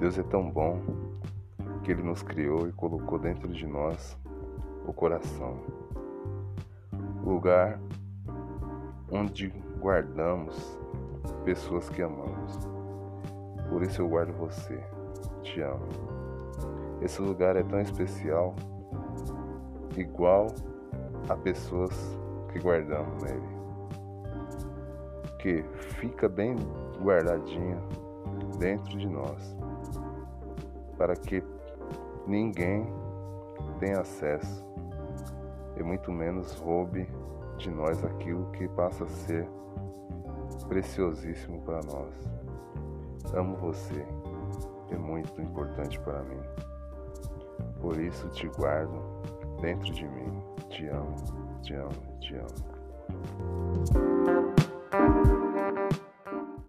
Deus é tão bom que Ele nos criou e colocou dentro de nós o coração, lugar onde guardamos pessoas que amamos. Por isso eu guardo você, te amo. Esse lugar é tão especial, igual a pessoas que guardamos nele, que fica bem guardadinha dentro de nós, para que ninguém tenha acesso e muito menos roube de nós aquilo que passa a ser preciosíssimo para nós. Amo você, é muito importante para mim. Por isso te guardo dentro de mim. Te amo, te amo, te amo.